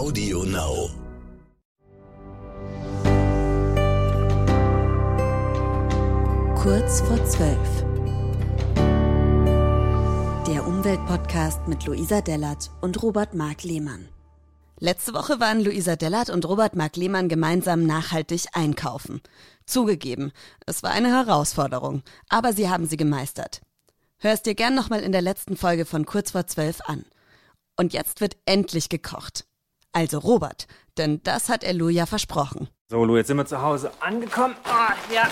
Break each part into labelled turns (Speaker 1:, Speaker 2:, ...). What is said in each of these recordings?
Speaker 1: Audio Now.
Speaker 2: Kurz vor zwölf. Der Umweltpodcast mit Luisa Dellert und Robert Mark Lehmann. Letzte Woche waren Luisa Dellert und Robert Mark Lehmann gemeinsam nachhaltig einkaufen. Zugegeben, es war eine Herausforderung, aber sie haben sie gemeistert. Hörst dir gern nochmal in der letzten Folge von Kurz vor zwölf an. Und jetzt wird endlich gekocht. Also Robert, denn das hat er Lou ja versprochen.
Speaker 3: So, Lu, jetzt sind wir zu Hause angekommen. Ah, ja.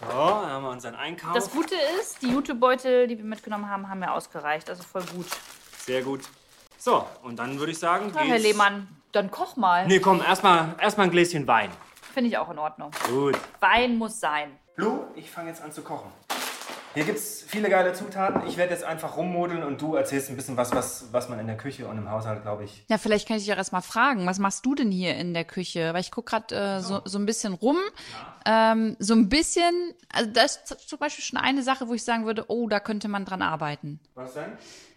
Speaker 3: So, dann haben wir unseren Einkauf.
Speaker 4: Das Gute ist, die Jutebeutel, die wir mitgenommen haben, haben ja ausgereicht. Also voll gut.
Speaker 3: Sehr gut. So, und dann würde ich sagen,
Speaker 4: Na, Herr
Speaker 3: geht's-
Speaker 4: Lehmann, dann koch mal.
Speaker 3: Nee, komm, erstmal erst mal ein Gläschen Wein.
Speaker 4: Finde ich auch in Ordnung.
Speaker 3: Gut.
Speaker 4: Wein muss sein.
Speaker 3: Lu, ich fange jetzt an zu kochen. Hier gibt's viele geile Zutaten. Ich werde jetzt einfach rummodeln und du erzählst ein bisschen was, was, was man in der Küche und im Haushalt, glaube ich.
Speaker 5: Ja, vielleicht kann ich dich auch erstmal fragen, was machst du denn hier in der Küche? Weil ich guck gerade äh, so, so ein bisschen rum. Ähm, so ein bisschen, also das ist zum Beispiel schon eine Sache, wo ich sagen würde, oh, da könnte man dran arbeiten.
Speaker 3: Was denn?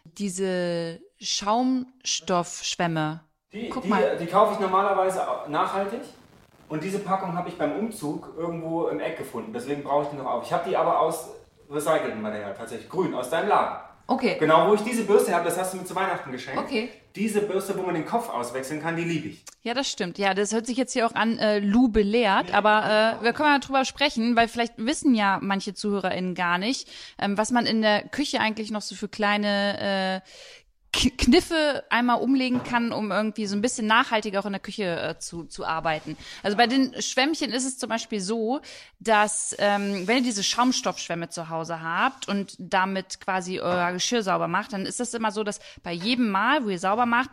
Speaker 5: Diese Schaumstoffschwämme.
Speaker 3: Die,
Speaker 5: Guck
Speaker 3: die,
Speaker 5: mal.
Speaker 3: die kaufe ich normalerweise nachhaltig. Und diese Packung habe ich beim Umzug irgendwo im Eck gefunden. Deswegen brauche ich die noch auf. Ich habe die aber aus recyceltem Material, tatsächlich grün, aus deinem Laden.
Speaker 5: Okay.
Speaker 3: Genau, wo ich diese Bürste habe, das hast du mir zu Weihnachten geschenkt.
Speaker 5: Okay.
Speaker 3: Diese Bürste, wo man den Kopf auswechseln kann, die liebe ich.
Speaker 5: Ja, das stimmt. Ja, das hört sich jetzt hier auch an, äh, Lou belehrt, aber äh, wir können ja drüber sprechen, weil vielleicht wissen ja manche ZuhörerInnen gar nicht, ähm, was man in der Küche eigentlich noch so für kleine äh, Kniffe einmal umlegen kann, um irgendwie so ein bisschen nachhaltiger auch in der Küche äh, zu, zu arbeiten. Also bei den Schwämmchen ist es zum Beispiel so, dass ähm, wenn ihr diese Schaumstoffschwämme zu Hause habt und damit quasi euer Geschirr sauber macht, dann ist das immer so, dass bei jedem Mal, wo ihr sauber macht,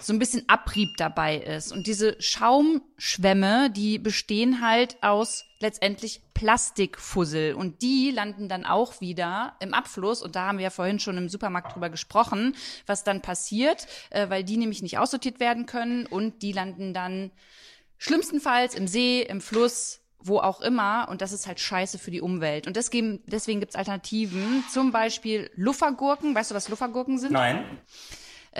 Speaker 5: so ein bisschen Abrieb dabei ist. Und diese Schaumschwämme, die bestehen halt aus letztendlich Plastikfussel. Und die landen dann auch wieder im Abfluss. Und da haben wir ja vorhin schon im Supermarkt drüber gesprochen, was dann passiert, äh, weil die nämlich nicht aussortiert werden können. Und die landen dann schlimmstenfalls im See, im Fluss, wo auch immer. Und das ist halt scheiße für die Umwelt. Und deswegen, deswegen gibt's Alternativen. Zum Beispiel Luffergurken. Weißt du, was Luffergurken sind?
Speaker 3: Nein.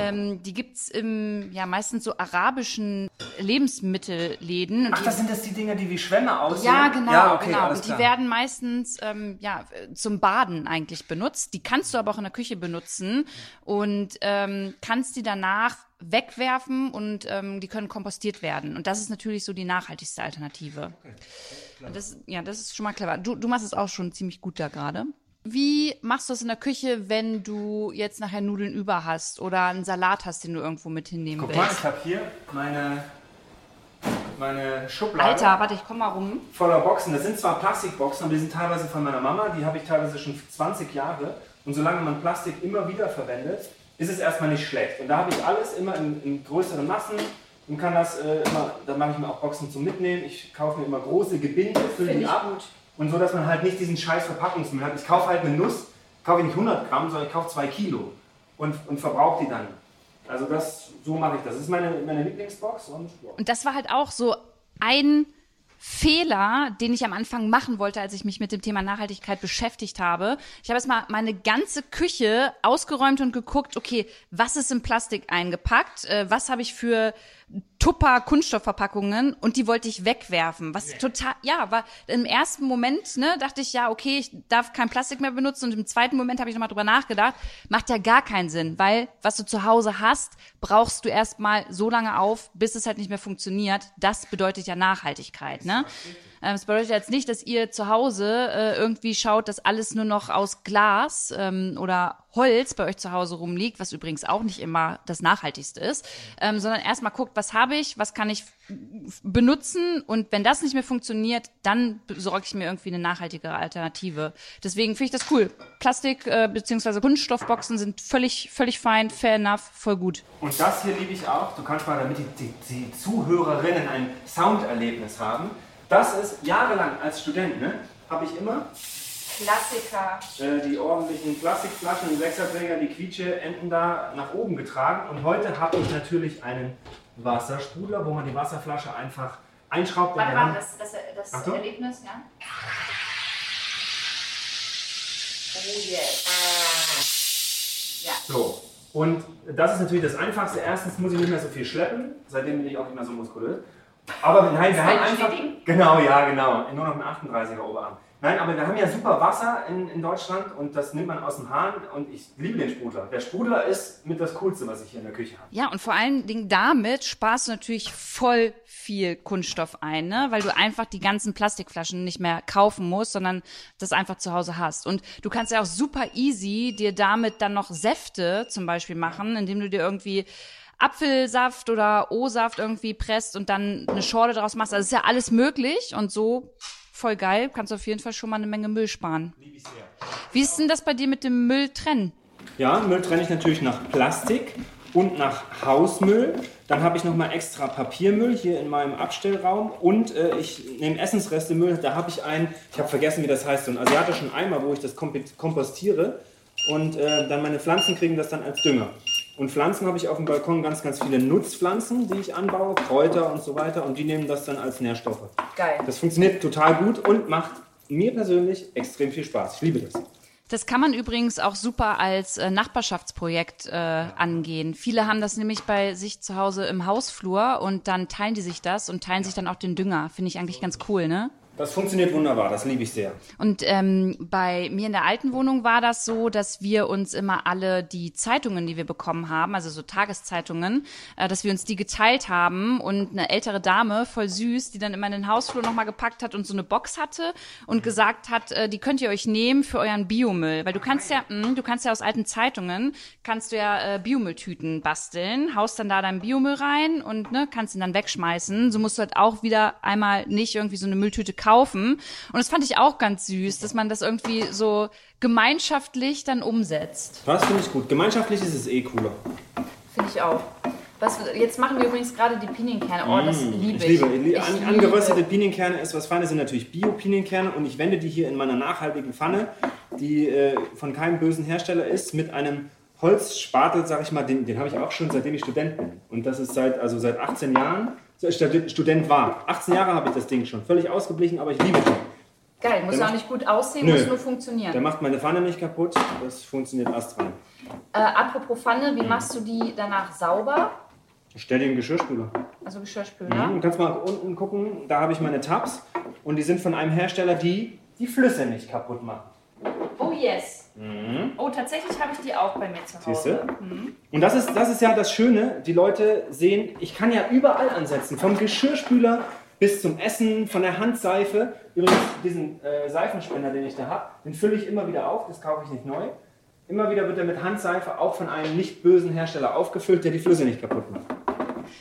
Speaker 5: Ähm, die gibt's im, ja, meistens so arabischen Lebensmittelläden.
Speaker 3: Ach, das sind das die Dinger, die wie Schwämme aussehen?
Speaker 5: ja, genau,
Speaker 3: Ja, okay,
Speaker 5: genau. Und die
Speaker 3: klar.
Speaker 5: werden meistens ähm, ja zum Baden eigentlich benutzt. Die kannst du aber auch in der Küche benutzen und ähm, kannst die danach wegwerfen und ähm, die können kompostiert werden. Und das ist natürlich so die nachhaltigste Alternative. Und das, ja, das ist schon mal clever. Du, du machst es auch schon ziemlich gut da gerade. Wie machst du es in der Küche, wenn du jetzt nachher Nudeln über hast oder einen Salat hast, den du irgendwo mit hinnehmen
Speaker 3: Guck mal,
Speaker 5: willst?
Speaker 3: ich habe hier meine, meine Schublade
Speaker 5: Alter, warte, ich komm mal rum.
Speaker 3: voller Boxen. Das sind zwar Plastikboxen, aber die sind teilweise von meiner Mama. Die habe ich teilweise schon 20 Jahre. Und solange man Plastik immer wieder verwendet, ist es erstmal nicht schlecht. Und da habe ich alles immer in, in größeren Massen und kann das äh, immer, da mache ich mir auch Boxen zum Mitnehmen. Ich kaufe mir immer große Gebinde, fülle die ab.
Speaker 4: gut.
Speaker 3: Und so, dass man halt nicht diesen scheiß Verpackungsmüll hat. Ich kaufe halt eine Nuss, kaufe ich nicht 100 Gramm, sondern ich kaufe 2 Kilo und, und verbrauche die dann. Also das, so mache ich das. Das ist meine, meine Lieblingsbox und ja.
Speaker 5: Und das war halt auch so ein Fehler, den ich am Anfang machen wollte, als ich mich mit dem Thema Nachhaltigkeit beschäftigt habe. Ich habe erstmal meine ganze Küche ausgeräumt und geguckt, okay, was ist in Plastik eingepackt? Äh, was habe ich für Tupper Kunststoffverpackungen und die wollte ich wegwerfen. Was total, ja, war im ersten Moment, ne, dachte ich, ja, okay, ich darf kein Plastik mehr benutzen und im zweiten Moment habe ich nochmal drüber nachgedacht, macht ja gar keinen Sinn, weil was du zu Hause hast, brauchst du erstmal so lange auf, bis es halt nicht mehr funktioniert. Das bedeutet ja Nachhaltigkeit, ne? Ähm, Es bedeutet jetzt nicht, dass ihr zu Hause äh, irgendwie schaut, dass alles nur noch aus Glas ähm, oder Holz bei euch zu Hause rumliegt, was übrigens auch nicht immer das Nachhaltigste ist, ähm, sondern erstmal guckt, was habe ich, was kann ich benutzen und wenn das nicht mehr funktioniert, dann besorge ich mir irgendwie eine nachhaltigere Alternative. Deswegen finde ich das cool. Plastik äh, bzw. Kunststoffboxen sind völlig, völlig fein, fair enough, voll gut.
Speaker 3: Und das hier liebe ich auch. Du kannst mal, damit die, die, die Zuhörerinnen ein Sounderlebnis haben. Das ist jahrelang als Student, ne, habe ich immer
Speaker 4: Klassiker.
Speaker 3: äh, die ordentlichen Plastikflaschen Sechserträger, die Quietsche-Enden da nach oben getragen. Und heute habe ich natürlich einen Wassersprudler, wo man die Wasserflasche einfach einschraubt.
Speaker 4: Warte
Speaker 3: dann-
Speaker 4: das, das, das
Speaker 3: Achtung.
Speaker 4: Erlebnis, ja? Oh yes. Ja.
Speaker 3: So, Und das ist natürlich das Einfachste. Erstens muss ich nicht mehr so viel schleppen. Seitdem bin ich auch nicht mehr so muskulös. Aber nein, wir haben einfach. Genau, ja, genau. Nur noch ein 38er Oberarm. Nein, aber wir haben ja super Wasser in, in Deutschland und das nimmt man aus dem Hahn und ich liebe den Sprudler. Der Sprudler ist mit das Coolste, was ich hier in der Küche habe.
Speaker 5: Ja, und vor allen Dingen damit sparst du natürlich voll viel Kunststoff ein, ne? weil du einfach die ganzen Plastikflaschen nicht mehr kaufen musst, sondern das einfach zu Hause hast. Und du kannst ja auch super easy dir damit dann noch Säfte zum Beispiel machen, indem du dir irgendwie Apfelsaft oder O-Saft irgendwie presst und dann eine Schorle draus machst. Also ist ja alles möglich und so voll geil. Kannst auf jeden Fall schon mal eine Menge Müll sparen. Wie ist denn das bei dir mit dem Müll trennen?
Speaker 3: Ja, Müll trenne ich natürlich nach Plastik und nach Hausmüll. Dann habe ich nochmal extra Papiermüll hier in meinem Abstellraum und äh, ich nehme Essensrestemüll. Da habe ich einen, ich habe vergessen, wie das heißt, so einen asiatischen Eimer, wo ich das kompostiere und äh, dann meine Pflanzen kriegen das dann als Dünger. Und Pflanzen habe ich auf dem Balkon ganz, ganz viele Nutzpflanzen, die ich anbaue, Kräuter und so weiter. Und die nehmen das dann als Nährstoffe.
Speaker 4: Geil.
Speaker 3: Das funktioniert total gut und macht mir persönlich extrem viel Spaß. Ich liebe das.
Speaker 5: Das kann man übrigens auch super als äh, Nachbarschaftsprojekt äh, angehen. Viele haben das nämlich bei sich zu Hause im Hausflur und dann teilen die sich das und teilen sich dann auch den Dünger. Finde ich eigentlich ganz cool, ne?
Speaker 3: Das funktioniert wunderbar, das liebe ich sehr.
Speaker 5: Und ähm, bei mir in der alten Wohnung war das so, dass wir uns immer alle die Zeitungen, die wir bekommen haben, also so Tageszeitungen, äh, dass wir uns die geteilt haben und eine ältere Dame, voll süß, die dann immer in den Hausflur nochmal gepackt hat und so eine Box hatte und gesagt hat, äh, die könnt ihr euch nehmen für euren Biomüll. Weil du kannst ja, mh, du kannst ja aus alten Zeitungen, kannst du ja äh, Biomülltüten basteln, haust dann da deinen Biomüll rein und ne, kannst ihn dann wegschmeißen. So musst du halt auch wieder einmal nicht irgendwie so eine Mülltüte kaufen kaufen. Und das fand ich auch ganz süß, dass man das irgendwie so gemeinschaftlich dann umsetzt.
Speaker 3: Das finde ich gut. Gemeinschaftlich ist es eh cooler.
Speaker 4: Finde ich auch. Was, jetzt machen wir übrigens gerade die Pinienkerne. Oh, das liebe ich.
Speaker 3: Ich liebe,
Speaker 4: Ich
Speaker 3: an,
Speaker 4: liebe-
Speaker 3: angeröstete Pinienkerne ist was Feines, sind natürlich Bio-Pinienkerne und ich wende die hier in meiner nachhaltigen Pfanne, die äh, von keinem bösen Hersteller ist, mit einem Holzspatel, sag ich mal, den, den habe ich auch schon seitdem ich Student bin. Und das ist seit, also seit 18 Jahren, Student war. 18 Jahre habe ich das Ding schon, völlig ausgeblichen, aber ich liebe den.
Speaker 4: Geil, muss
Speaker 3: Der
Speaker 4: auch
Speaker 3: macht-
Speaker 4: nicht gut aussehen,
Speaker 3: Nö.
Speaker 4: muss nur funktionieren.
Speaker 3: Der macht meine Pfanne nicht kaputt, das funktioniert astrein.
Speaker 4: Äh, apropos Pfanne, wie machst du die danach sauber?
Speaker 3: Ich stelle den Geschirrspüler.
Speaker 4: Also Geschirrspüler.
Speaker 3: Du kannst mal unten gucken, da habe ich meine Tabs und die sind von einem Hersteller, die die Flüsse nicht kaputt machen.
Speaker 4: Oh yes. Oh, tatsächlich habe ich die auch bei mir zu
Speaker 3: Mhm. Siehst du?
Speaker 4: Hause.
Speaker 3: Und das ist, das ist ja das Schöne, die Leute sehen, ich kann ja überall ansetzen, vom Geschirrspüler bis zum Essen, von der Handseife. Übrigens, diesen äh, Seifenspender, den ich da habe, den fülle ich immer wieder auf, das kaufe ich nicht neu. Immer wieder wird er mit Handseife auch von einem nicht bösen Hersteller aufgefüllt, der die Flüsse nicht kaputt macht.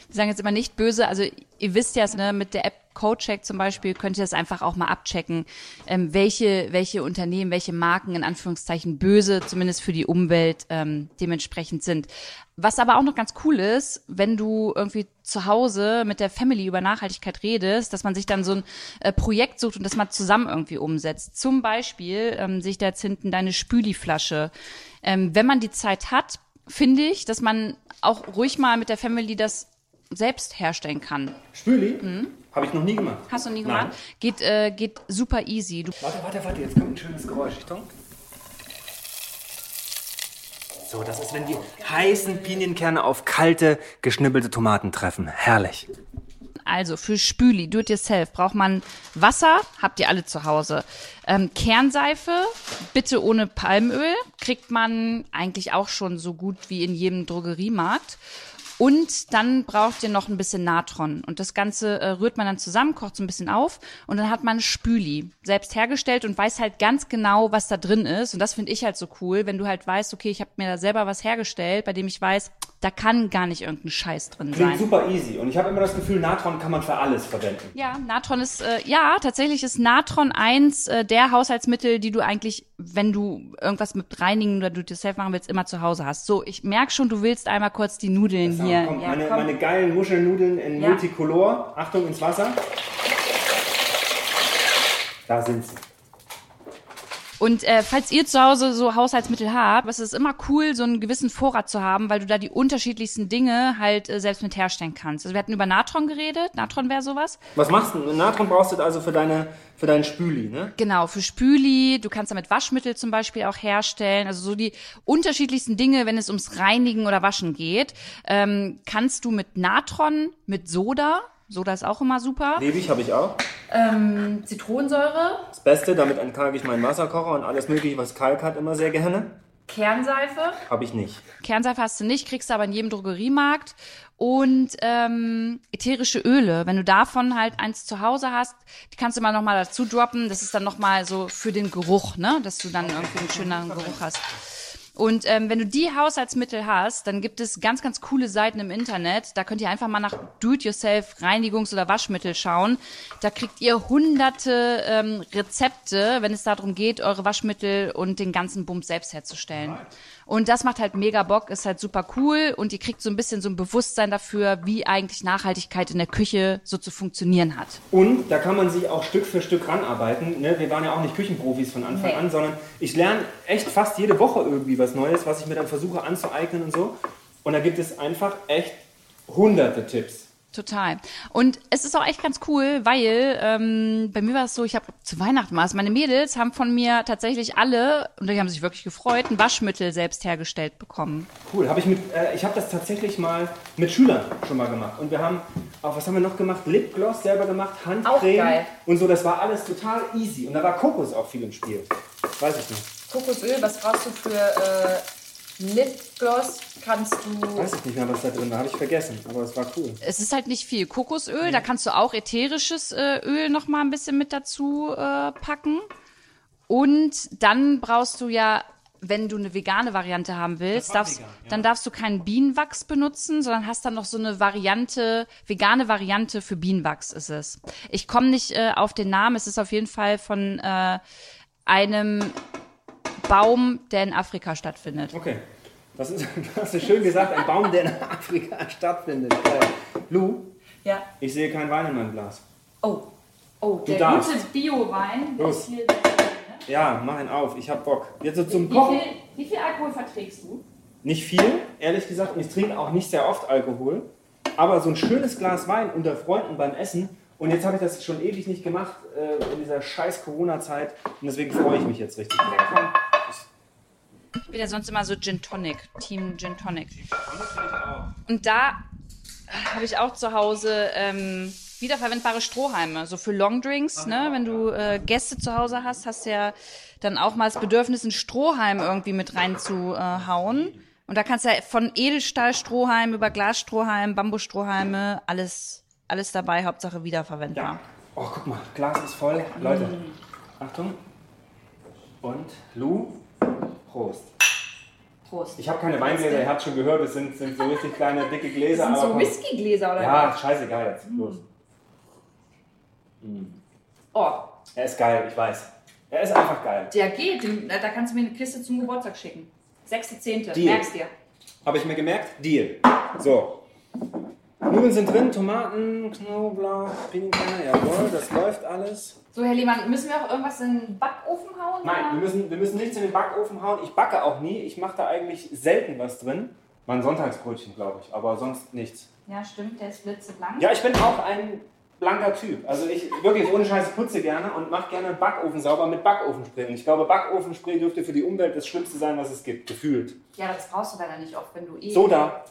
Speaker 5: Die sagen jetzt immer nicht böse, also ihr wisst ja, ne, mit der App Codecheck zum Beispiel könnt ihr das einfach auch mal abchecken, ähm, welche, welche Unternehmen, welche Marken in Anführungszeichen böse, zumindest für die Umwelt, ähm, dementsprechend sind. Was aber auch noch ganz cool ist, wenn du irgendwie zu Hause mit der Family über Nachhaltigkeit redest, dass man sich dann so ein äh, Projekt sucht und das mal zusammen irgendwie umsetzt. Zum Beispiel ähm, sehe ich da jetzt hinten deine Spüliflasche. Ähm, wenn man die Zeit hat, finde ich, dass man auch ruhig mal mit der Family das selbst herstellen kann.
Speaker 3: Spüli? Habe ich noch nie gemacht.
Speaker 5: Hast du nie
Speaker 3: Nein.
Speaker 5: gemacht? Geht, äh, geht super easy. Du,
Speaker 3: Warte, warte, warte, jetzt kommt ein schönes Geräusch. Achtung. So, das ist, wenn die heißen Pinienkerne auf kalte, geschnibbelte Tomaten treffen. Herrlich.
Speaker 5: also für Spüli, do it yourself, braucht man Wasser, habt ihr alle zu Hause. Ähm, Kernseife, bitte ohne Palmöl, kriegt man eigentlich auch schon so gut wie in jedem Drogeriemarkt. Und dann braucht ihr noch ein bisschen Natron. Und das Ganze äh, rührt man dann zusammen, kocht so ein bisschen auf und dann hat man Spüli selbst hergestellt und weiß halt ganz genau, was da drin ist. Und das finde ich halt so cool, wenn du halt weißt, okay, ich habe mir da selber was hergestellt, bei dem ich weiß, da kann gar nicht irgendein Scheiß drin
Speaker 3: Klingt
Speaker 5: sein.
Speaker 3: super easy. Und ich habe immer das Gefühl, Natron kann man für alles verwenden.
Speaker 5: Ja, Natron ist, äh, ja, tatsächlich ist Natron eins äh, der Haushaltsmittel, die du eigentlich, wenn du irgendwas mit reinigen oder du dir selber machen willst, immer zu Hause hast. So, ich merk schon, du willst einmal kurz die Nudeln
Speaker 3: So,
Speaker 5: hier.
Speaker 3: komm,
Speaker 5: ja,
Speaker 3: meine,
Speaker 5: komm.
Speaker 3: meine geilen Muschelnudeln in
Speaker 5: Ja.
Speaker 3: Multicolor. Achtung ins Wasser. Da sind sie.
Speaker 5: Und äh, falls ihr zu Hause so Haushaltsmittel habt, es ist immer cool, so einen gewissen Vorrat zu haben, weil du da die unterschiedlichsten Dinge halt äh, selbst mit herstellen kannst. Also wir hatten über Natron geredet. Natron wäre sowas.
Speaker 3: Was machst du? Natron brauchst du also für deine für deinen Spüli, ne?
Speaker 5: Genau, für Spüli. Du kannst damit Waschmittel zum Beispiel auch herstellen. Also so die unterschiedlichsten Dinge, wenn es ums Reinigen oder Waschen geht, ähm, kannst du mit Natron, mit Soda. Soda ist auch immer super.
Speaker 3: Lebig habe ich auch.
Speaker 5: Ähm, Zitronensäure,
Speaker 3: Das Beste, damit entkalke ich meinen Wasserkocher und alles mögliche, was Kalk hat, immer sehr gerne.
Speaker 5: Kernseife.
Speaker 3: Habe ich nicht.
Speaker 5: Kernseife hast du nicht, kriegst du aber in jedem Drogeriemarkt. Und ähm, ätherische Öle, wenn du davon halt eins zu Hause hast, die kannst du mal nochmal dazu droppen. Das ist dann nochmal so für den Geruch, ne? Dass du dann irgendwie einen schöneren Geruch hast. Und ähm, wenn du die Haushaltsmittel hast, dann gibt es ganz, ganz coole Seiten im Internet. Da könnt ihr einfach mal nach Do-it-yourself Reinigungs- oder Waschmittel schauen. Da kriegt ihr hunderte ähm, Rezepte, wenn es darum geht, eure Waschmittel und den ganzen Bums selbst herzustellen. Und das macht halt mega Bock, ist halt super cool und ihr kriegt so ein bisschen so ein Bewusstsein dafür, wie eigentlich Nachhaltigkeit in der Küche so zu funktionieren hat.
Speaker 3: Und da kann man sich auch Stück für Stück ranarbeiten. Ne? Wir waren ja auch nicht Küchenprofis von Anfang
Speaker 5: Nee.
Speaker 3: an, sondern ich lerne echt fast jede Woche irgendwie was Neues, was ich mir dann versuche anzueignen und so. Und da gibt es einfach echt hunderte Tipps.
Speaker 5: Total. Und es ist auch echt ganz cool, weil ähm, bei mir war es so, ich habe zu Weihnachten war es, meine Mädels haben von mir tatsächlich alle, und die haben sich wirklich gefreut, ein Waschmittel selbst hergestellt bekommen.
Speaker 3: Cool. Habe ich mit, äh, ich habe das tatsächlich mal mit Schülern schon mal gemacht. Und wir haben, auch was haben wir noch gemacht? Lipgloss selber gemacht, Handcreme
Speaker 5: Auch geil.
Speaker 3: und so. Das war alles total easy. Und da war Kokos auch viel im Spiel. Weiß ich nicht.
Speaker 5: Kokosöl, was brauchst du für äh, Lipgloss? Kannst du
Speaker 3: Weiß ich nicht mehr, was da drin war. Habe ich vergessen. Aber es war cool.
Speaker 5: Es ist halt nicht viel Kokosöl, da kannst du auch ätherisches äh, Öl noch mal ein bisschen mit dazu äh, packen. Und dann brauchst du ja, wenn du eine vegane Variante haben willst, darfst,
Speaker 3: vegan, ja.
Speaker 5: dann darfst du keinen Bienenwachs benutzen, sondern hast dann noch so eine Variante, vegane Variante für Bienenwachs ist es. Ich komme nicht äh, auf den Namen, es ist auf jeden Fall von äh, einem Baum, der in Afrika stattfindet.
Speaker 3: Okay. Das ist, das hast du schön gesagt. Ein Baum, der in Afrika stattfindet. Äh, Lou,
Speaker 5: Ja.
Speaker 3: ich sehe keinen Wein in meinem Glas.
Speaker 5: Oh. Oh,
Speaker 3: der darfst.
Speaker 5: gute Bio-Wein.
Speaker 3: Los.
Speaker 5: Hier,
Speaker 3: Ja, mach ihn auf. Ich hab Bock. Jetzt so zum
Speaker 5: wie,
Speaker 3: Kochen.
Speaker 5: viel, wie viel Alkohol verträgst du?
Speaker 3: Nicht viel, ehrlich gesagt. Und ich trinke auch nicht sehr oft Alkohol. Aber so ein schönes Glas Wein unter Freunden beim Essen. Und jetzt habe ich das schon ewig nicht gemacht äh, in dieser scheiß Corona-Zeit. Und deswegen freue ich mich jetzt richtig drauf.
Speaker 5: Ich bin ja sonst immer so Gin Tonic, Team Gin Tonic. Und da habe ich auch zu Hause ähm, wiederverwendbare Strohhalme, so für Longdrinks. Ne? Wenn du äh, Gäste zu Hause hast, hast du ja dann auch mal das Bedürfnis, einen Strohhalm irgendwie mit reinzuhauen. Und da kannst du ja von Edelstahlstrohhalm über Glasstrohhalm, Bambusstrohhalme, alles, alles dabei, Hauptsache wiederverwendbar.
Speaker 3: Ja. Oh, guck mal, Glas ist voll. Leute, Achtung. Und Lou, Prost.
Speaker 5: Prost.
Speaker 3: Ich habe keine Weingläser, ihr habt schon gehört, es sind, sind so richtig kleine, dicke Gläser. aber komm.
Speaker 5: Whiskygläser oder
Speaker 3: Ja, scheißegal jetzt. Los.
Speaker 5: Oh,
Speaker 3: Er ist geil, ich weiß. Er ist einfach geil.
Speaker 5: der geht. Den- Da kannst du mir eine Kiste zum Geburtstag schicken. Sechste, zehnte.
Speaker 3: Deal.
Speaker 5: Merkst dir.
Speaker 3: Habe ich mir gemerkt? Deal. So. Nudeln sind drin, Tomaten, Knoblauch, Pinienkerne, jawohl, das läuft alles.
Speaker 5: So, Herr Lehmann, müssen wir auch irgendwas in den Backofen hauen?
Speaker 3: Nein, wir müssen, wir müssen nichts in den Backofen hauen. Ich backe auch nie. Ich mache da eigentlich selten was drin. Mein Sonntagsbrötchen, glaube ich, aber sonst nichts.
Speaker 5: Ja, stimmt, der ist blitzeblank.
Speaker 3: Ja, ich bin auch ein blanker Typ. Also ich wirklich ohne Scheiß putze gerne und mache gerne Backofen sauber mit Backofenspray. Und ich glaube, Backofenspray dürfte für die Umwelt das Schlimmste sein, was es gibt, gefühlt.
Speaker 5: Ja, das brauchst du leider nicht oft, wenn du eh.
Speaker 3: Soda,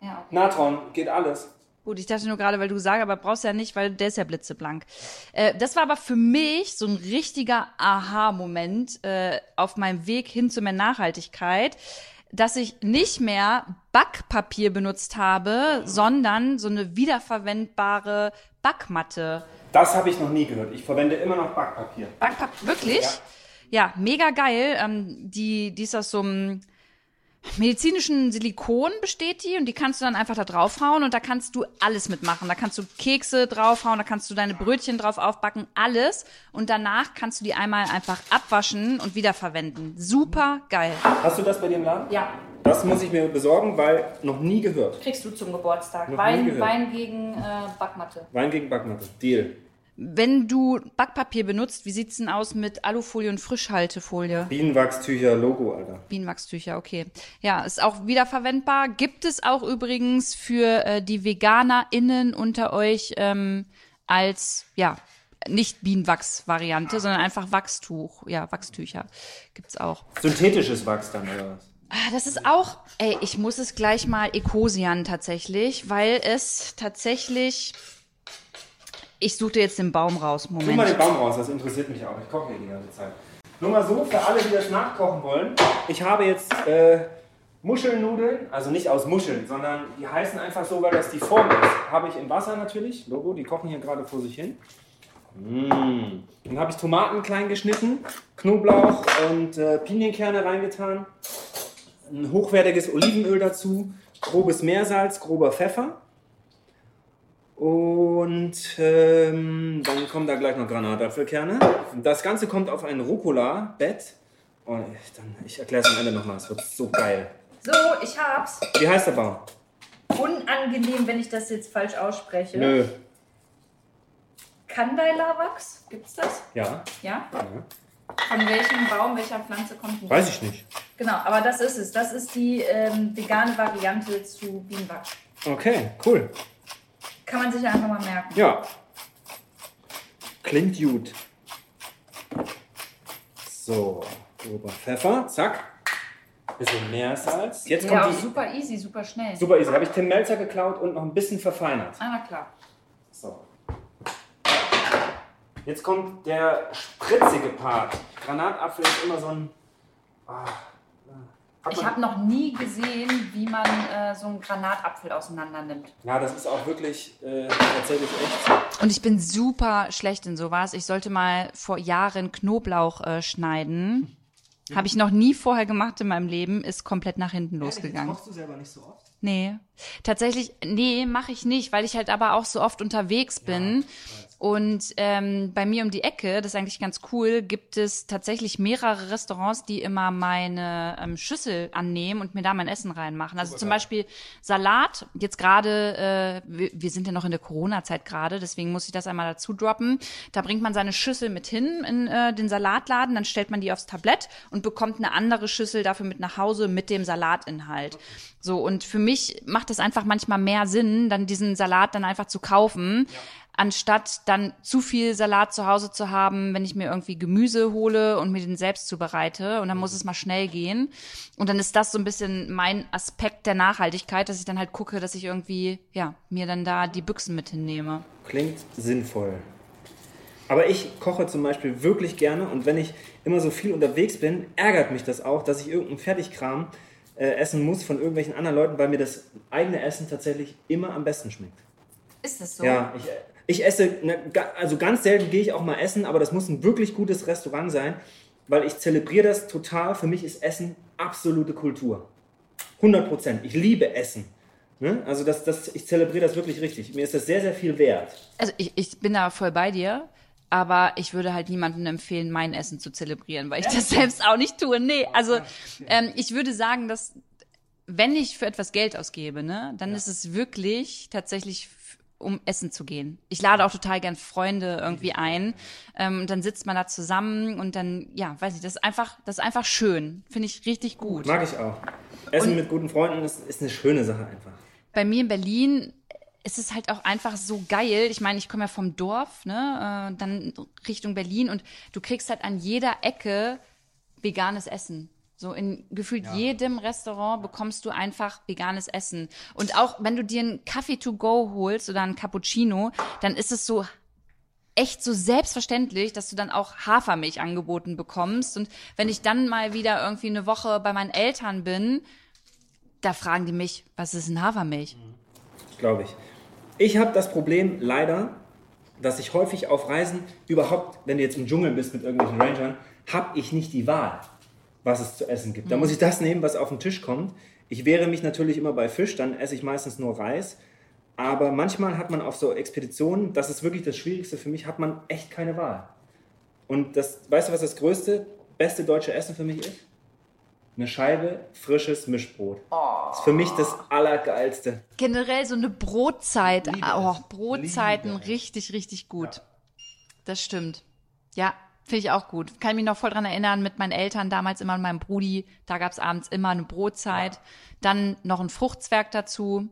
Speaker 5: Ja, okay.
Speaker 3: Natron, geht alles.
Speaker 5: Gut, ich dachte nur gerade, weil du sagst, aber brauchst du ja nicht, weil der ist ja blitzeblank. Äh, das war aber für mich so ein richtiger Aha-Moment äh, auf meinem Weg hin zu mehr Nachhaltigkeit, dass ich nicht mehr Backpapier benutzt habe, sondern so eine wiederverwendbare Backmatte.
Speaker 3: Das habe ich noch nie gehört. Ich verwende immer noch Backpapier.
Speaker 5: Backpapier, wirklich? Ja, mega geil. Ähm, die, die ist aus so einem medizinischen Silikon besteht die und die kannst du dann einfach da draufhauen und da kannst du alles mitmachen. Da kannst du Kekse draufhauen, da kannst du deine Brötchen drauf aufbacken, alles. Und danach kannst du die einmal einfach abwaschen und wiederverwenden. Super geil.
Speaker 3: Hast du das bei dir im Laden?
Speaker 5: Ja,
Speaker 3: Das muss ich mir besorgen, weil noch nie gehört.
Speaker 5: kriegst du zum Geburtstag.
Speaker 3: Noch
Speaker 5: Wein. Wein gegen äh, Backmatte.
Speaker 3: Wein gegen Backmatte. Deal.
Speaker 5: Wenn du Backpapier benutzt, wie sieht's denn aus mit Alufolie und Frischhaltefolie?
Speaker 3: Bienenwachstücher, Logo, Alter.
Speaker 5: Bienenwachstücher, okay. Ja, ist auch wiederverwendbar. Gibt es auch übrigens für äh, die VeganerInnen unter euch ähm, als, ja, nicht Bienenwachs-Variante, sondern einfach Wachstuch. Ja, Wachstücher gibt's auch.
Speaker 3: Synthetisches Wachs dann, oder was?
Speaker 5: Ah, Das ist auch, ey, ich muss es gleich mal Ecosian tatsächlich, weil es tatsächlich, ich suche dir jetzt den Baum raus,
Speaker 3: Tu mal
Speaker 5: Moment.
Speaker 3: den Baum raus, das interessiert mich auch. Ich koche hier die ganze Zeit. Nur mal so, für alle, die das nachkochen wollen. Ich habe jetzt äh, Muschelnudeln, also nicht aus Muscheln, sondern die heißen einfach so, weil das die Form ist. Habe ich im Wasser natürlich, Logo, die kochen hier gerade vor sich hin. Mmh. Dann habe ich Tomaten klein geschnitten, Knoblauch und äh, Pinienkerne reingetan, ein hochwertiges Olivenöl dazu, grobes Meersalz, grober Pfeffer. Und ähm, dann kommen da gleich noch Granatapfelkerne. Und Das Ganze kommt auf ein Rucola-Bett. Und ich, dann- ich erkläre es am Ende nochmal, es wird so geil.
Speaker 4: So, ich hab's.
Speaker 3: Wie heißt der Baum?
Speaker 4: Unangenehm, wenn ich das jetzt falsch ausspreche.
Speaker 3: Nö.
Speaker 4: Kandailavachs, gibt's das?
Speaker 3: Ja,
Speaker 4: Ja? Von welchem Baum, welcher Pflanze kommt denn
Speaker 3: weiß ich nicht.
Speaker 4: Genau, aber das ist es. Das ist die ähm, vegane Variante zu Bienenwachs.
Speaker 3: Okay, cool.
Speaker 4: Kann man sich ja einfach mal merken.
Speaker 3: Ja. Klingt gut. So, grober Pfeffer, zack. Bisschen Meersalz. Jetzt kommt
Speaker 4: Ja,
Speaker 3: die.
Speaker 4: super easy, super schnell.
Speaker 3: Super easy. Habe ich Tim Melzer geklaut und noch ein bisschen verfeinert.
Speaker 4: Ah, na klar.
Speaker 3: So. Jetzt kommt der spritzige Part. Granatapfel ist immer so ein. Hat
Speaker 4: Ich habe noch nie gesehen, wie man äh, so einen Granatapfel auseinander nimmt.
Speaker 3: Ja, das ist auch wirklich äh, tatsächlich echt.
Speaker 5: Und ich bin super schlecht in sowas. Ich sollte mal vor Jahren Knoblauch äh, schneiden. Habe ich noch nie vorher gemacht in meinem Leben, ist komplett nach hinten losgegangen.
Speaker 3: Kochst du selber nicht so oft?
Speaker 5: Nee. Tatsächlich, nee, mache ich nicht, weil ich halt aber auch so oft unterwegs bin. Und ähm, bei mir um die Ecke, das ist eigentlich ganz cool, gibt es tatsächlich mehrere Restaurants, die immer meine ähm, Schüssel annehmen und mir da mein Essen reinmachen. Also zum Beispiel Salat, jetzt gerade, äh, wir, wir sind ja noch in der Corona-Zeit gerade, deswegen muss ich das einmal dazu droppen. Da bringt man seine Schüssel mit hin in äh, den Salatladen, dann stellt man die aufs Tablett und bekommt eine andere Schüssel dafür mit nach Hause mit dem Salatinhalt. So, und für mich macht es einfach manchmal mehr Sinn, dann diesen Salat dann einfach zu kaufen, anstatt dann zu viel Salat zu Hause zu haben, wenn ich mir irgendwie Gemüse hole und mir den selbst zubereite. Und dann muss es mal schnell gehen. Und dann ist das so ein bisschen mein Aspekt der Nachhaltigkeit, dass ich dann halt gucke, dass ich irgendwie, ja, mir dann da die Büchsen mit hinnehme.
Speaker 3: Klingt sinnvoll. Aber ich koche zum Beispiel wirklich gerne und wenn ich immer so viel unterwegs bin, ärgert mich das auch, dass ich irgendeinen Fertigkram äh, essen muss von irgendwelchen anderen Leuten, weil mir das eigene Essen tatsächlich immer am besten schmeckt.
Speaker 4: Ist es so?
Speaker 3: Ja, ich, ich esse, ne, also ganz selten gehe ich auch mal essen, aber das muss ein wirklich gutes Restaurant sein, weil ich zelebriere das total. Für mich ist Essen absolute Kultur. 100 Prozent. Ich liebe Essen. Ne? Also das, das, ich zelebriere das wirklich richtig. Mir ist das sehr, sehr viel wert.
Speaker 5: Also ich, ich bin da voll bei dir. Aber ich würde halt niemandem empfehlen, mein Essen zu zelebrieren, weil ich das selbst auch nicht tue. Nee, also ähm, ich würde sagen, dass wenn ich für etwas Geld ausgebe, ne, dann ist es wirklich tatsächlich um Essen zu gehen. Ich lade auch total gern Freunde irgendwie ein. Ähm, und dann sitzt man da zusammen und dann, ja, weiß ich, das ist einfach, das ist einfach schön. Finde ich richtig gut.
Speaker 3: Mag ich auch. Essen mit guten Freunden ist, ist eine schöne Sache einfach.
Speaker 5: bei mir in Berlin ist es halt auch einfach so geil. Ich meine, ich komme ja vom Dorf, ne, äh, dann Richtung Berlin und du kriegst halt an jeder Ecke veganes Essen. So in gefühlt jedem Restaurant bekommst du einfach veganes Essen. Und auch wenn du dir einen Kaffee to go holst oder einen Cappuccino, dann ist es so echt so selbstverständlich, dass du dann auch Hafermilch angeboten bekommst. Und wenn ich dann mal wieder irgendwie eine Woche bei meinen Eltern bin, da fragen die mich, was ist denn Hafermilch?
Speaker 3: Glaube ich. Ich habe das Problem leider, dass ich häufig auf Reisen überhaupt, wenn du jetzt im Dschungel bist mit irgendwelchen Rangern, habe ich nicht die Wahl, was es zu essen gibt. Da muss ich das nehmen, was auf den Tisch kommt. Ich wehre mich natürlich immer bei Fisch, dann esse ich meistens nur Reis. Aber manchmal hat man auf so Expeditionen, das ist wirklich das Schwierigste für mich, hat man echt keine Wahl. Und das, weißt du, was das größte, beste deutsche Essen für mich ist? Eine Scheibe frisches Mischbrot. Das ist für mich das Allergeilste.
Speaker 5: Generell so eine Brotzeit.
Speaker 3: Liebe
Speaker 5: Oh,
Speaker 3: es.
Speaker 5: Brotzeiten
Speaker 3: Liebe
Speaker 5: richtig, richtig gut. Das stimmt. Ja, finde ich auch gut. Kann mich noch voll dran erinnern, mit meinen Eltern damals immer und meinem Brudi. Da gab's abends immer eine Brotzeit. Dann noch ein Fruchtzwerg dazu.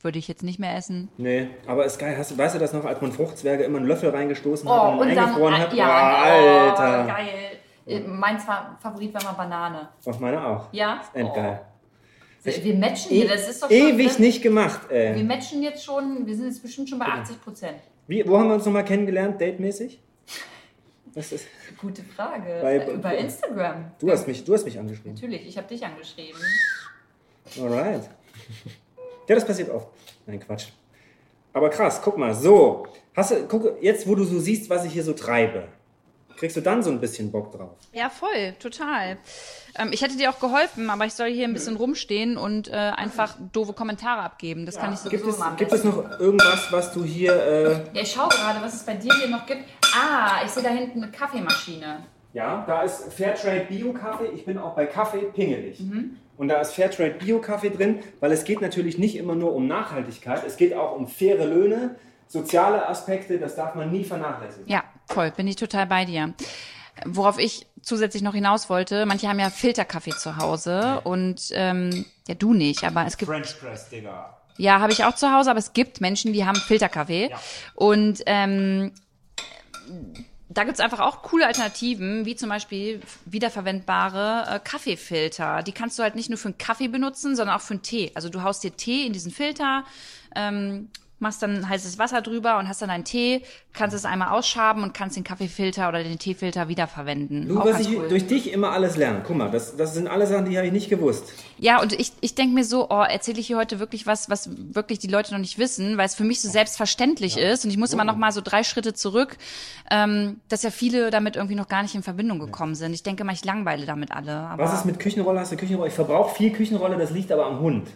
Speaker 5: Würde ich jetzt nicht mehr essen.
Speaker 3: Nee, aber ist geil. Hast, weißt du das noch, als man Fruchtzwerge immer einen Löffel reingestoßen hat
Speaker 4: Oh,
Speaker 3: und
Speaker 4: und dann,
Speaker 3: eingefroren hat?
Speaker 4: ja,
Speaker 3: oh, Alter.
Speaker 4: Oh, geil. Äh, Mein Fa- Favorit war mal Banane.
Speaker 3: Auch meine auch.
Speaker 4: Ja?
Speaker 3: Endgeil.
Speaker 4: Wir wir matchen hier, das ist doch schon,
Speaker 3: Ewig nicht gemacht,
Speaker 4: Wir
Speaker 3: ey.
Speaker 4: matchen jetzt schon, wir sind jetzt bestimmt schon bei 80 Prozent.
Speaker 3: Wie, wo haben wir uns nochmal kennengelernt, datemäßig? Das ist,
Speaker 4: Gute Frage.
Speaker 3: Bei-
Speaker 4: Äh, Über Instagram.
Speaker 3: du, hast mich, du hast mich angeschrieben.
Speaker 4: Natürlich, ich habe dich angeschrieben.
Speaker 3: Alright. Ja, das passiert oft. Nein, Quatsch. Aber krass, guck mal, so. Hast du, guck, jetzt, wo du so siehst, was ich hier so treibe, kriegst du dann so ein bisschen Bock drauf.
Speaker 5: Ja, voll, total. Ähm, ich hätte dir auch geholfen, aber ich soll hier ein bisschen rumstehen und äh, einfach doofe Kommentare abgeben. Das kann ich
Speaker 3: Gibt
Speaker 5: sowieso
Speaker 3: es,
Speaker 5: machen.
Speaker 3: gibt es noch irgendwas, was du hier. Äh,
Speaker 4: Ja, ich schaue gerade, was es bei dir hier noch gibt. Ah, ich sehe da hinten eine Kaffeemaschine.
Speaker 3: ja, da ist Fairtrade Bio-Kaffee. Ich bin auch bei Kaffee pingelig.
Speaker 4: Mhm.
Speaker 3: Und da ist Fairtrade Bio-Kaffee drin, weil es geht natürlich nicht immer nur um Nachhaltigkeit, es geht auch um faire Löhne, soziale Aspekte, das darf man nie vernachlässigen.
Speaker 5: Ja, voll, bin ich total bei dir. Worauf ich zusätzlich noch hinaus wollte, manche haben ja Filterkaffee zu Hause und ähm, ja, du nicht, aber es gibt
Speaker 3: French Press, Digga.
Speaker 5: Ja, habe ich auch zu Hause, aber es gibt Menschen, die haben Filterkaffee.
Speaker 3: Ja.
Speaker 5: Und ähm, da gibt's einfach auch coole Alternativen, wie zum Beispiel wiederverwendbare äh, Kaffeefilter. Die kannst du halt nicht nur für einen Kaffee benutzen, sondern auch für einen Tee. Also du haust dir Tee in diesen Filter, ähm, machst dann heißes Wasser drüber und hast dann einen Tee, kannst es einmal ausschaben und kannst den Kaffeefilter oder den Teefilter wiederverwenden.
Speaker 3: Du,
Speaker 5: Auch
Speaker 3: was ich
Speaker 5: cool.
Speaker 3: durch dich immer alles lerne. Guck mal, das, das sind alle Sachen, die habe ich nicht gewusst.
Speaker 5: Ja, und ich, ich denke mir so, oh, erzähle ich hier heute wirklich was, was wirklich die Leute noch nicht wissen, weil es für mich so selbstverständlich ist. Und ich muss immer noch mal so drei Schritte zurück, ähm, dass ja viele damit irgendwie noch gar nicht in Verbindung gekommen sind. Ich denke mal, ich langweile damit alle. Aber
Speaker 3: Was ist mit Küchenrolle? Hast du Küchenrolle? Ich verbrauche viel Küchenrolle, das liegt aber am Hund.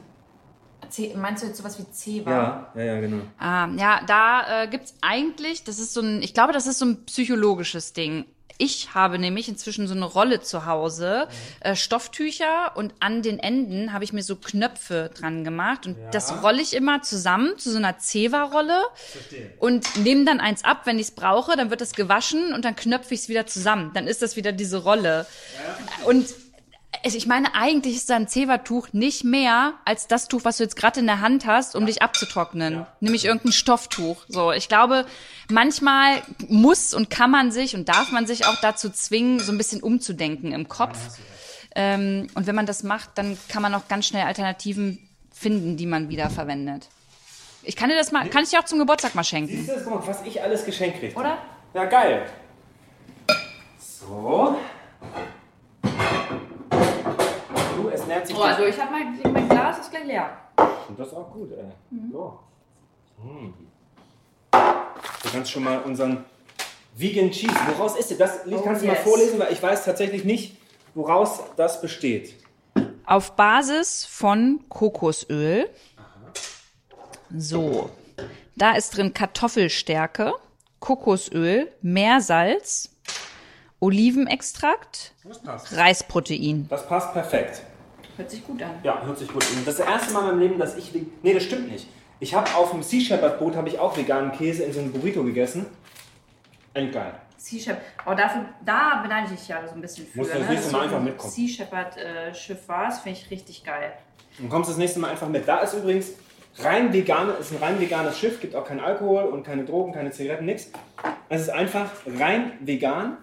Speaker 4: C meinst du jetzt sowas wie Zebra?
Speaker 3: Ja, ja, ja, genau.
Speaker 5: Ah, ja, da äh, gibt's eigentlich, das ist so ein, ich glaube, das ist so ein psychologisches Ding. Ich habe nämlich inzwischen so eine Rolle zu Hause, äh, Stofftücher und an den Enden habe ich mir so Knöpfe dran gemacht und das rolle ich immer zusammen zu so einer Zewa-Rolle und nehme dann eins ab, wenn ich es brauche, dann wird das gewaschen und dann knöpfe ich es wieder zusammen. Dann ist das wieder diese Rolle. Und also ich meine, eigentlich ist ein Zewa-Tuch nicht mehr als das Tuch, was du jetzt gerade in der Hand hast, um dich abzutrocknen. Nämlich irgendein Stofftuch. So, ich glaube, manchmal muss und kann man sich und darf man sich auch dazu zwingen, so ein bisschen umzudenken im Kopf. Ähm, und wenn man das macht, dann kann man auch ganz schnell Alternativen finden, die man wieder verwendet. Ich kann dir das mal, kann ich dir auch zum Geburtstag mal schenken.
Speaker 3: Siehst du das? Guck mal, was ich alles geschenkt kriege.
Speaker 4: Oder?
Speaker 3: Ja, geil. So. Es nährt sich.
Speaker 4: Oh, also ich habe mein, mein Glas ist gleich leer.
Speaker 3: Und das ist auch gut, ey. So. Hm. Du kannst schon mal unseren Vegan Cheese. Woraus ist der? Das Lied
Speaker 4: Oh,
Speaker 3: kannst du mal
Speaker 4: yes.
Speaker 3: vorlesen, weil ich weiß tatsächlich nicht, woraus das besteht.
Speaker 5: Auf Basis von Kokosöl. So. Da ist drin Kartoffelstärke, Kokosöl, Meersalz, Olivenextrakt,
Speaker 3: Das passt.
Speaker 5: Reisprotein.
Speaker 3: Das passt perfekt.
Speaker 4: Hört sich gut an.
Speaker 3: Ja, hört sich gut an. Das ist das erste Mal in meinem Leben, dass ich. Nee, das stimmt nicht. Ich habe auf dem Sea Shepherd Boot habe ich auch veganen Käse in so einem Burrito gegessen. Endgeil.
Speaker 4: Sea Shepherd. Oh, dafür, da beneide ich dich ja so ein bisschen für.
Speaker 3: Musst du das
Speaker 4: ne?
Speaker 3: nächste Mal einfach mitkommen.
Speaker 4: Sea Shepherd äh, Schiff war, das finde ich richtig geil.
Speaker 3: Dann kommst du das nächste Mal einfach mit. Da ist übrigens rein vegan, ist ein rein veganes Schiff, gibt auch kein Alkohol und keine Drogen, keine Zigaretten, nichts. Es ist einfach rein vegan.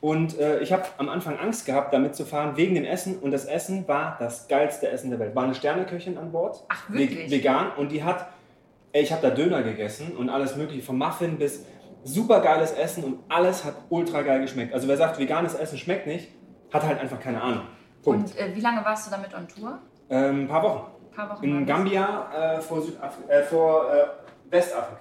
Speaker 3: Und äh, ich habe am Anfang Angst gehabt, damit zu fahren, wegen dem Essen. Und das Essen war das geilste Essen der Welt. War eine Sterneköchin an Bord.
Speaker 4: Ach, wirklich?
Speaker 3: Ve- vegan. Und die hat, ey, ich habe da Döner gegessen und alles mögliche, vom Muffin bis super geiles Essen und alles hat ultra geil geschmeckt. Also wer sagt, veganes Essen schmeckt nicht, hat halt einfach keine Ahnung. Punkt.
Speaker 4: Und äh, wie lange warst du damit on Tour?
Speaker 3: Ähm, ein paar Wochen.
Speaker 4: Ein paar Wochen.
Speaker 3: In? Gambia äh, vor, Südafri äh, vor äh, Westafrika.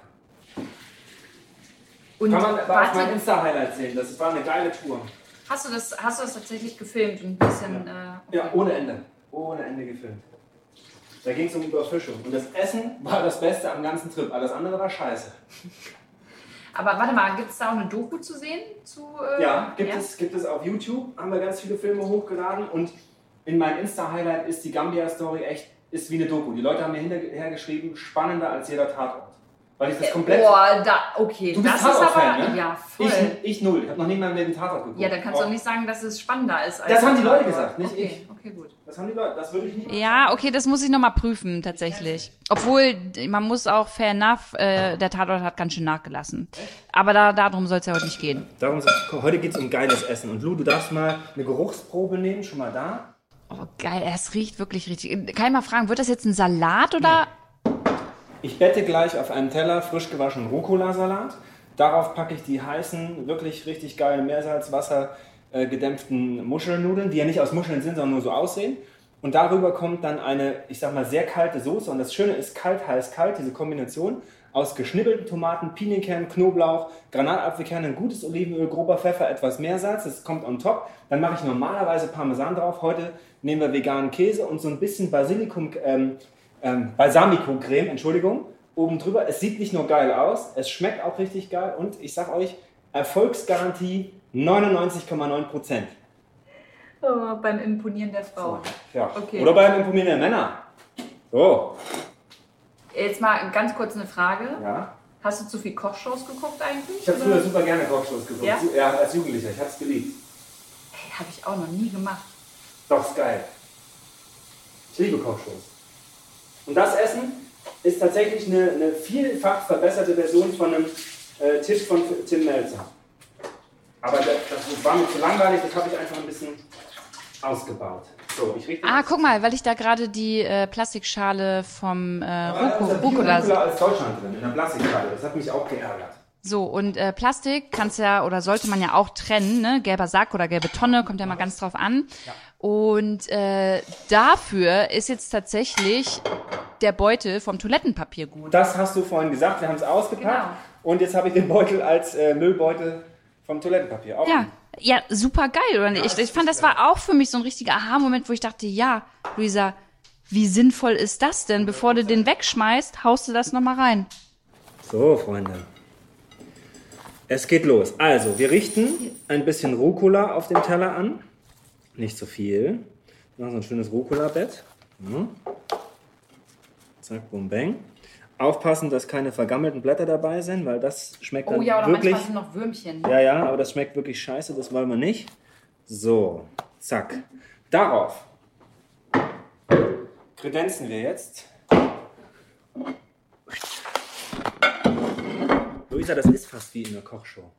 Speaker 4: Und
Speaker 3: Kann man aber auf
Speaker 4: warte,
Speaker 3: mein Insta-Highlight sehen. Das war eine geile Tour.
Speaker 4: hast, du das, hast du das tatsächlich gefilmt? Ein bisschen. Äh,
Speaker 3: Ja, ohne Ende. Ohne Ende gefilmt. Da ging es um Überfischung. Und das Essen war das Beste am ganzen Trip. Alles andere war scheiße.
Speaker 4: aber warte mal, gibt es da auch eine Doku zu sehen? Zu, äh,
Speaker 3: Ja, gibt, Es, gibt es auf YouTube. Haben wir ganz viele Filme hochgeladen. Und in meinem Insta-Highlight ist die Gambia-Story echt ist wie eine Doku. Die Leute haben mir hinterher geschrieben, spannender als jeder Tatort. Weil ich das komplett...
Speaker 5: Boah, da, okay,
Speaker 3: du bist
Speaker 5: das ist aber,
Speaker 3: ne?
Speaker 5: ja, voll.
Speaker 3: Ich, ich null. Ich habe noch nie in meinem Leben Tatort geguckt.
Speaker 5: ja, dann kannst du doch nicht sagen, dass es spannender ist. Als
Speaker 3: Das haben die Leute gesagt, nicht
Speaker 5: okay,
Speaker 3: ich.
Speaker 5: Okay, gut.
Speaker 3: Das haben die Leute, das würde ich nicht
Speaker 5: Ja, okay, das muss ich nochmal prüfen, tatsächlich. Obwohl, man muss auch fair enough, äh, der Tatort hat ganz schön nachgelassen. Aber da, darum soll es ja heute nicht gehen.
Speaker 3: Darum heute geht es um geiles Essen. Und Lu, du darfst mal eine Geruchsprobe nehmen, schon mal da.
Speaker 5: Oh, geil, es riecht wirklich richtig. Kann ich mal fragen, wird das jetzt ein Salat oder?
Speaker 3: Ich bette gleich auf einem Teller frisch gewaschenen Rucola-Salat. Darauf packe ich die heißen, wirklich richtig geilen Meersalzwasser äh, gedämpften Muschelnudeln, die ja nicht aus Muscheln sind, sondern nur so aussehen. Und darüber kommt dann eine, ich sag mal, sehr kalte Soße. Und das Schöne ist kalt, heiß, kalt, diese Kombination aus geschnibbelten Tomaten, Pinienkernen, Knoblauch, Granatapfelkernen, gutes Olivenöl, grober Pfeffer, etwas Meersalz. Das kommt on top. Dann mache ich normalerweise Parmesan drauf. Heute nehmen wir veganen Käse und so ein bisschen Basilikum, ähm, ähm, Balsamico-Creme, Entschuldigung, oben drüber. Es sieht nicht nur geil aus, es schmeckt auch richtig geil und ich sag euch, Erfolgsgarantie 99,9 Prozent.
Speaker 5: Oh, beim Imponieren der Frau.
Speaker 3: Ja.
Speaker 5: Okay.
Speaker 3: Oder beim Imponieren der Männer. So,
Speaker 5: Jetzt mal ganz kurz eine Frage.
Speaker 3: ja.
Speaker 5: Hast du zu viel Kochshows geguckt eigentlich?
Speaker 3: Ich habe früher super gerne Kochshows geguckt.
Speaker 5: Ja?
Speaker 3: Ja? als Jugendlicher. Ich habe es geliebt.
Speaker 5: Hey, habe ich auch noch nie gemacht.
Speaker 3: Doch, ist geil. Ich liebe Kochshows. Und das Essen ist tatsächlich eine, eine vielfach verbesserte Version von einem äh, Tipp von Tim Melzer. Aber das, das war mir zu langweilig, das habe ich einfach ein bisschen ausgebaut. So, ich richte
Speaker 5: Ah, guck mal, weil ich da gerade die äh, Plastikschale vom äh, Rucola
Speaker 3: als Deutschland drin, in der Plastikschale. Das hat mich auch geärgert.
Speaker 5: So, und äh, Plastik kannst ja oder sollte man ja auch trennen, ne? Gelber Sack oder gelbe Tonne, kommt ja mal ganz drauf an. Und äh, dafür ist jetzt tatsächlich der Beutel vom Toilettenpapier gut.
Speaker 3: Das hast du vorhin gesagt, wir haben es ausgepackt.
Speaker 5: Genau.
Speaker 3: Und jetzt habe ich den Beutel als äh, Müllbeutel vom Toilettenpapier. Auch
Speaker 5: Ja, ja, super geil, oder nicht? Ich, ich fand, das war auch für mich so ein richtiger Aha-Moment, wo ich dachte, ja, Luisa, wie sinnvoll ist das denn? Bevor du den wegschmeißt, haust du das nochmal rein.
Speaker 3: So, Freunde. Es geht los. Also, wir richten ein bisschen Rucola auf dem Teller an. Nicht zu viel. Noch so ein schönes Rucola-Bett. Ja. Zack, bum, bang. Aufpassen, dass keine vergammelten Blätter dabei sind, weil das schmeckt dann wirklich...
Speaker 5: noch Würmchen.
Speaker 3: Ja, ja, aber das schmeckt wirklich scheiße, das wollen wir nicht. So, zack. Darauf kredenzen wir jetzt. Luisa, das ist fast wie in einer Kochshow.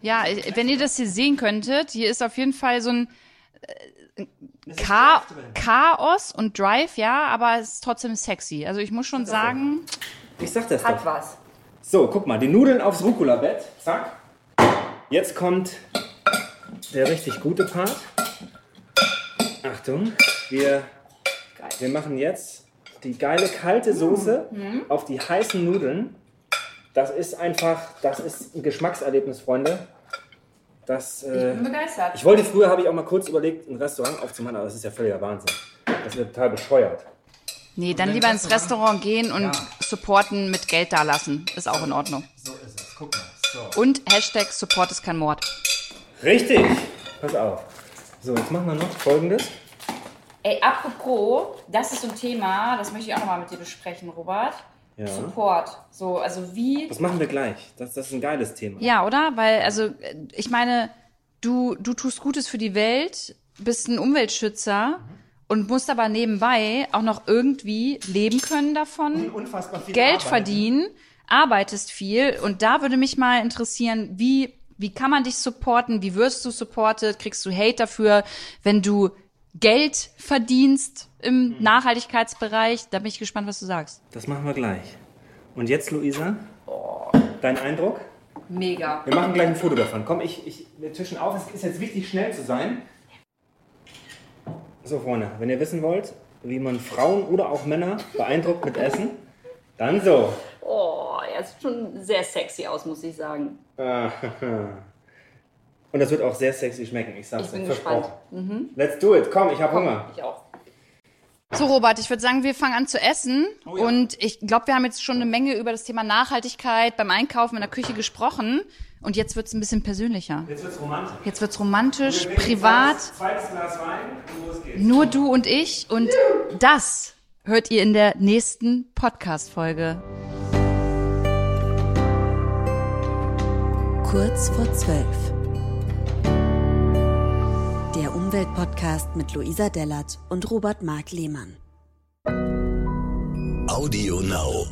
Speaker 5: Ja, wenn ihr das hier sehen könntet, hier ist auf jeden Fall so ein äh, Cha Chaos und Drive, ja, aber es ist trotzdem sexy. Also ich muss schon sagen,
Speaker 3: Ich sag das doch.
Speaker 5: was.
Speaker 3: So, guck mal, die Nudeln aufs Rucola-Bett. Zack. Jetzt kommt der richtig gute Part. Achtung, wir, wir machen jetzt die geile kalte Soße auf die heißen Nudeln. Das ist einfach, das ist ein Geschmackserlebnis, Freunde. Das, äh,
Speaker 5: begeistert.
Speaker 3: ich wollte früher, habe ich auch mal kurz überlegt, ein Restaurant aufzumachen, aber das ist ja völliger Wahnsinn. Das wird total bescheuert.
Speaker 5: Nee, dann lieber ins Restaurant gehen und supporten mit Geld dalassen. Ist auch in Ordnung.
Speaker 3: So ist es, guck mal. So.
Speaker 5: Und Hashtag Support ist kein Mord.
Speaker 3: Richtig! Pass auf. So, jetzt machen wir noch folgendes.
Speaker 5: Ey, apropos, das ist so ein Thema, das möchte ich auch nochmal mit dir besprechen, Robert.
Speaker 3: Ja.
Speaker 5: Support. So, also wie.
Speaker 3: Das machen wir gleich. Das, das ist ein geiles Thema.
Speaker 5: Ja, oder? Weil, also, äh, ich meine, du, du tust Gutes für die Welt, bist ein Umweltschützer und musst aber nebenbei auch noch irgendwie leben können davon,
Speaker 3: Unfassbar viel
Speaker 5: Geld verdienen, arbeitest viel und da würde mich mal interessieren, wie, wie kann man dich supporten? Wie wirst du supported? Kriegst du Hate dafür, wenn du Geld verdienst im Nachhaltigkeitsbereich? Da bin ich gespannt, was du sagst.
Speaker 3: Das machen wir gleich. Und jetzt, Luisa, dein Eindruck?
Speaker 5: Mega.
Speaker 3: Wir machen gleich ein Foto davon. Komm, ich, ich, wir tischen auf. Es ist jetzt wichtig, schnell zu sein. So, Freunde, wenn ihr wissen wollt, wie man Frauen oder auch Männer beeindruckt mit Essen, dann so.
Speaker 1: Oh, er sieht schon sehr sexy aus, muss ich sagen.
Speaker 3: Und das wird auch sehr sexy schmecken, ich sag's
Speaker 1: Ich gespannt.
Speaker 3: versprochen. Let's do it. Komm, ich hab Hunger.
Speaker 1: Ich auch.
Speaker 5: So, Robert, ich würde sagen, wir fangen an zu essen.
Speaker 3: Oh ja.
Speaker 5: Und ich glaube, wir haben jetzt schon eine Menge über das Thema Nachhaltigkeit beim Einkaufen in der Küche gesprochen. Und jetzt wird es ein bisschen persönlicher.
Speaker 3: Jetzt wird es romantisch.
Speaker 5: Jetzt wird
Speaker 3: es romantisch,
Speaker 5: privat.
Speaker 3: Zweites, zweites Glas Wein, los geht's.
Speaker 5: Nur du und ich. Und das hört ihr in der nächsten Podcast-Folge.
Speaker 2: Kurz vor zwölf. Umweltpodcast mit Luisa Dellert und Robert Mark Lehmann.
Speaker 6: Audio Now.